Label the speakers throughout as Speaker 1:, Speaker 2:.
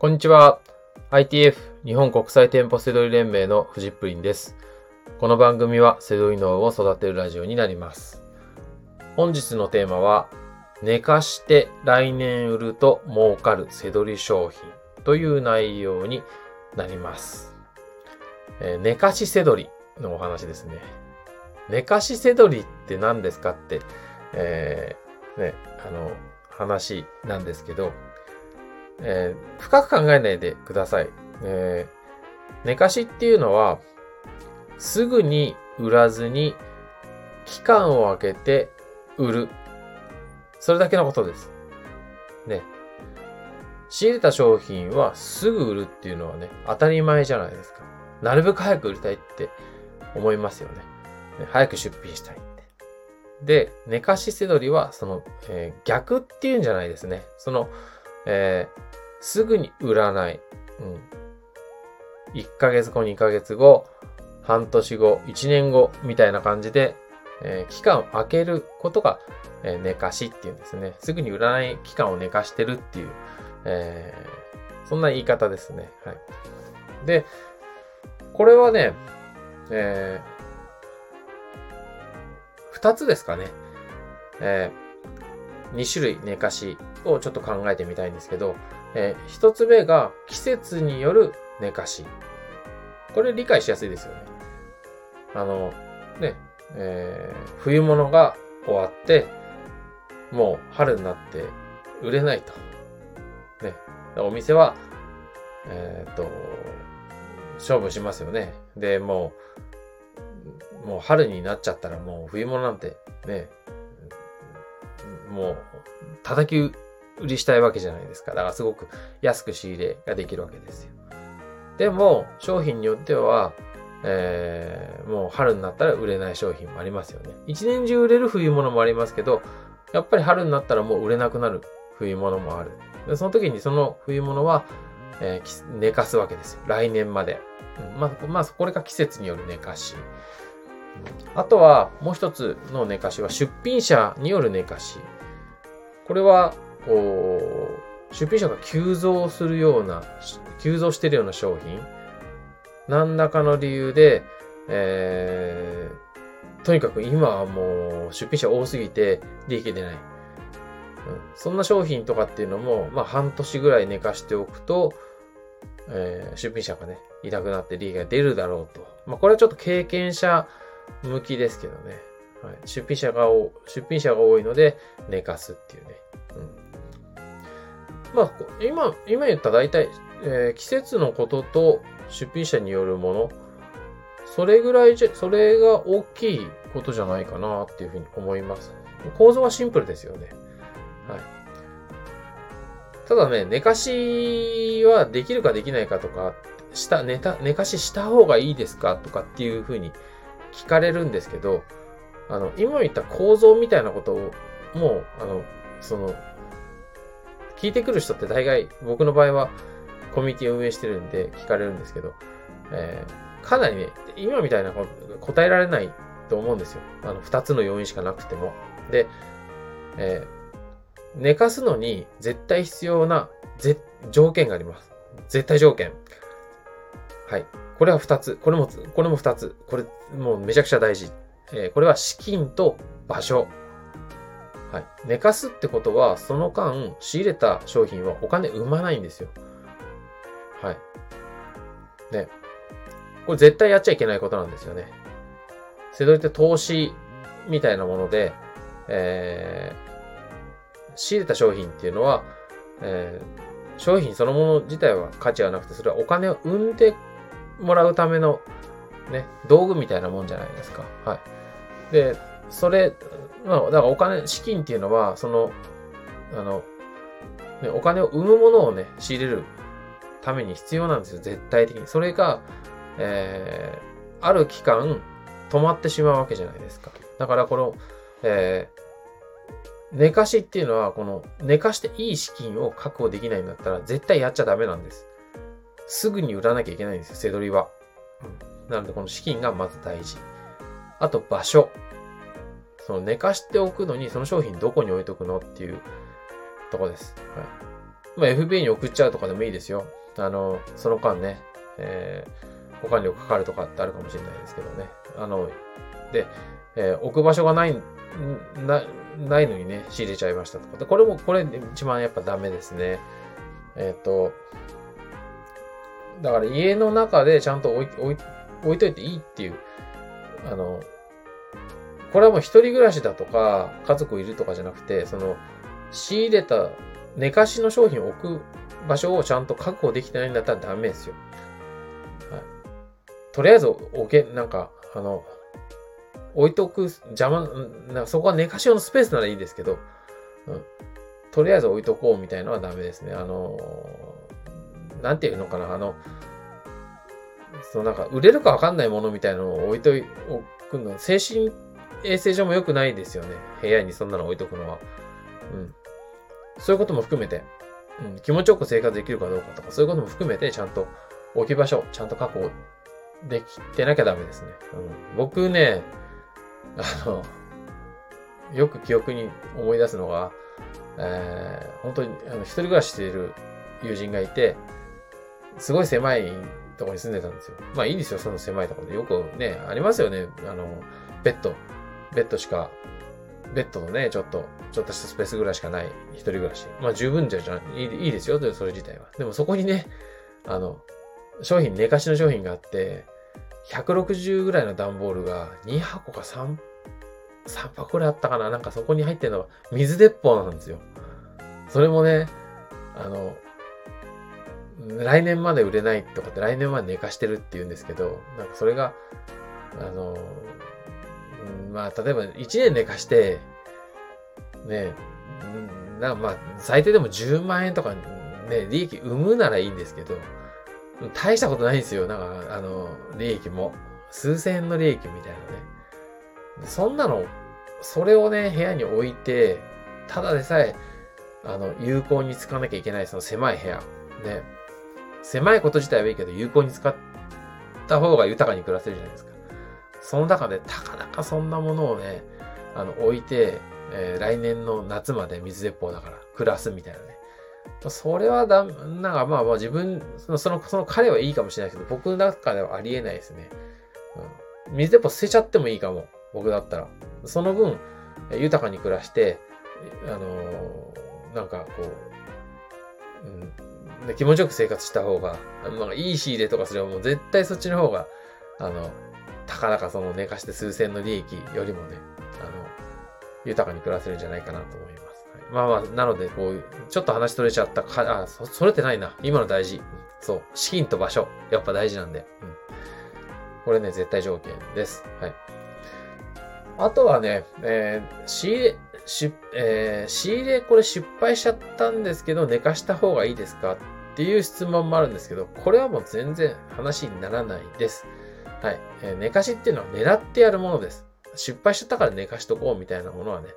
Speaker 1: こんにちは。ITF 日本国際店舗セドリ連盟のフジップリンです。この番組はセドリ脳を育てるラジオになります。本日のテーマは、寝かして来年売ると儲かるセドリ商品という内容になります。えー寝かしセドリのお話ですね。寝かしセドリって何ですかって、えーね、あの、話なんですけど、えー深く考えないでください。えー寝かしっていうのは、すぐに売らずに、期間を空けて売る。それだけのことです。ね。仕入れた商品はすぐ売るっていうのはね、当たり前じゃないですか。なるべく早く売りたいって思いますよね。ね早く出品したいって。で、寝かしせどりは、その、えー逆っていうんじゃないですね。その、えーすぐに売らない。うん。1ヶ月後、2ヶ月後、半年後、1年後、みたいな感じで、えー期間を空けることが、えー寝かしっていうんですね。すぐに売らない期間を寝かしてるっていう、えーそんな言い方ですね。はい。で、これはね、えー、2つですかね。え2種類寝かしをちょっと考えてみたいんですけど、えー一つ目が季節による寝かし。これ理解しやすいですよね。あの、ね、えー冬物が終わって、もう春になって売れないと。ね。お店は、えーっと、勝負しますよね。で、もう、もう春になっちゃったらもう冬物なんてね、もう叩き売りしたいわけじゃないですか。だからすごく安く仕入れができるわけですよ。でも、商品によっては、えーもう春になったら売れない商品もありますよね。一年中売れる冬物もありますけど、やっぱり春になったらもう売れなくなる冬物もある。でその時にその冬物は、えー寝かすわけですよ。来年まで。うんまあ、まあ、これが季節による寝かし。あとは、もう一つの寝かしは出品者による寝かし。これは、こう、出品者が急増するような、急増してるような商品。何らかの理由で、えー、とにかく今はもう出品者多すぎて利益出ない。うん、そんな商品とかっていうのも、まあ半年ぐらい寝かしておくと、えー出品者がね、いなくなって利益が出るだろうと。まあこれはちょっと経験者向きですけどね。はい、出品者がお、出品者が多いので寝かすっていうね。うん、まあ、今、今言った大体、えー季節のことと出品者によるもの、それぐらいじゃ、それが大きいことじゃないかなっていうふうに思います。構造はシンプルですよね。はい。ただね、寝かしはできるかできないかとか、した、寝た、寝かしした方がいいですかとかっていうふうに聞かれるんですけど、あの、今言った構造みたいなことを、もう、あの、その、聞いてくる人って大概、僕の場合はコミュニティを運営してるんで聞かれるんですけど、えーかなりね、今みたいなこと答えられないと思うんですよ。あの、二つの要因しかなくても。で、えー寝かすのに絶対必要なぜ条件があります。絶対条件。はい。これは二つ。これも、これも二つ。これ、もうめちゃくちゃ大事。えーこれは資金と場所。はい。寝かすってことは、その間、仕入れた商品はお金生まないんですよ。はい。ね。これ絶対やっちゃいけないことなんですよね。せどりって投資みたいなもので、えー仕入れた商品っていうのは、えー商品そのもの自体は価値はなくて、それはお金を生んでもらうための、ね、道具みたいなもんじゃないですか。はい。で、それ、まあ、だからお金、資金っていうのは、その、あの、ね、お金を生むものをね、仕入れるために必要なんですよ、絶対的に。それが、えーある期間、止まってしまうわけじゃないですか。だから、この、えー寝かしっていうのは、この、寝かしていい資金を確保できないんだったら、絶対やっちゃダメなんです。すぐに売らなきゃいけないんですよ、せどりは。うん。なので、この資金がまず大事。あと、場所。その寝かしておくのに、その商品どこに置いとくのっていうとこです。はい。まあ、FBA に送っちゃうとかでもいいですよ。あの、その間ね、えー、保管料かかるとかってあるかもしれないですけどね。あの、で、えー、置く場所がない、な、ないのにね、仕入れちゃいましたとか。でこれも、これ一番やっぱダメですね。えっ、ー、と、だから家の中でちゃんと置い置い置いといていいっていう、あの、これはもう一人暮らしだとか、家族いるとかじゃなくて、その、仕入れた寝かしの商品を置く場所をちゃんと確保できてないんだったらダメですよ。はい。とりあえず置け、なんか、あの、置いとく、邪魔、なそこは寝かし用のスペースならいいですけど、うん。とりあえず置いとこうみたいのはダメですね。あの、なんていうのかな、あの、そのなんか売れるかわかんないものみたいなのを置いとくの、精神衛生上も良くないですよね。部屋にそんなの置いとくのは。うん。そういうことも含めて、うん、気持ちよく生活できるかどうかとか、そういうことも含めて、ちゃんと置き場所、ちゃんと確保できてなきゃダメですね。うん、僕ね、あの、よく記憶に思い出すのが、えー、本当にあの一人暮らししている友人がいて、すごい狭いとこに住んでたんですよ。まあいいんですよ、その狭いところで。よくね、ありますよね。あの、ベッド、ベッドしか、ベッドのね、ちょっと、ちょっとしたスペースぐらいしかない一人暮らし。まあ十分じゃじゃいいいいですよ、それ自体は。でもそこにね、あの、商品、寝かしの商品があって、160ぐらいの段ボールが2箱か3、3箱くらいあったかななんかそこに入ってるのが水鉄砲なんですよ。それもね、あの、来年まで売れないとかって来年まで寝かしてるって言うんですけど、なんかそれが、あの、まあ、例えば1年寝かして、ね、なまあ、最低でも10万円とかね、利益生むならいいんですけど、大したことないんですよ。なんか、あの、利益も。数千円の利益みたいなね。そんなの、それをね、部屋に置いて、ただでさえ、あの、有効に使わなきゃいけない、その狭い部屋。ね。狭いこと自体はいいけど、有効に使った方が豊かに暮らせるじゃないですか。その中で、たかだかそんなものをね、あの、置いて、えー、来年の夏まで水鉄砲だから暮らすみたいなね。それはだ、なんかまあまあ自分、その、その、その彼はいいかもしれないけど、僕の中ではありえないですね。うん。水鉄砲捨てちゃってもいいかも。僕だったら。その分、豊かに暮らして、あのー、なんかこう、うん、で気持ちよく生活した方が、まあ、いい仕入れとかすればもう絶対そっちの方が、あの、たかだかその寝かして数千の利益よりもね、あの、豊かに暮らせるんじゃないかなと思います。はい、まあまあ、なので、こう、ちょっと話取れちゃったか、あ、そ、それてないな。今の大事。そう。資金と場所。やっぱ大事なんで。うん。これね、絶対条件です。はい。あとはね、えー、仕入れ、し、えー、仕入れこれ失敗しちゃったんですけど、寝かした方がいいですかっていう質問もあるんですけど、これはもう全然話にならないです。はい。えー、寝かしっていうのは狙ってやるものです。失敗しちゃったから寝かしとこうみたいなものはね、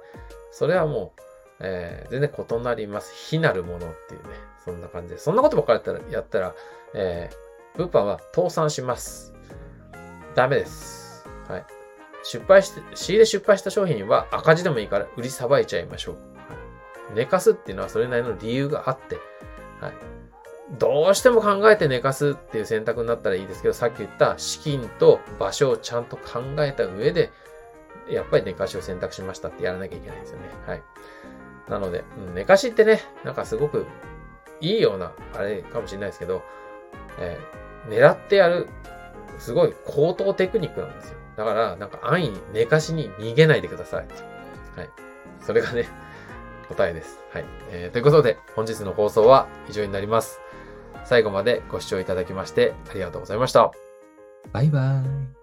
Speaker 1: それはもう、えー、全然異なります。非なるものっていうね、そんな感じで。そんなことばっかりやったら、やったらえー、物販は倒産します。ダメです。はい。失敗して、仕入れ失敗した商品は赤字でもいいから売りさばいちゃいましょう。寝かすっていうのはそれなりの理由があって、はい。どうしても考えて寝かすっていう選択になったらいいですけど、さっき言った資金と場所をちゃんと考えた上で、やっぱり寝かしを選択しましたってやらなきゃいけないんですよね。はい。なので、寝かしってね、なんかすごくいいような、あれかもしれないですけど、えー、狙ってやる、すごい高等テクニックなんですよ。だから、なんか安易に寝かしに逃げないでください。はい。それがね、答えです。はい。えー、ということで、本日の放送は以上になります。最後までご視聴いただきましてありがとうございました。
Speaker 2: バイバーイ。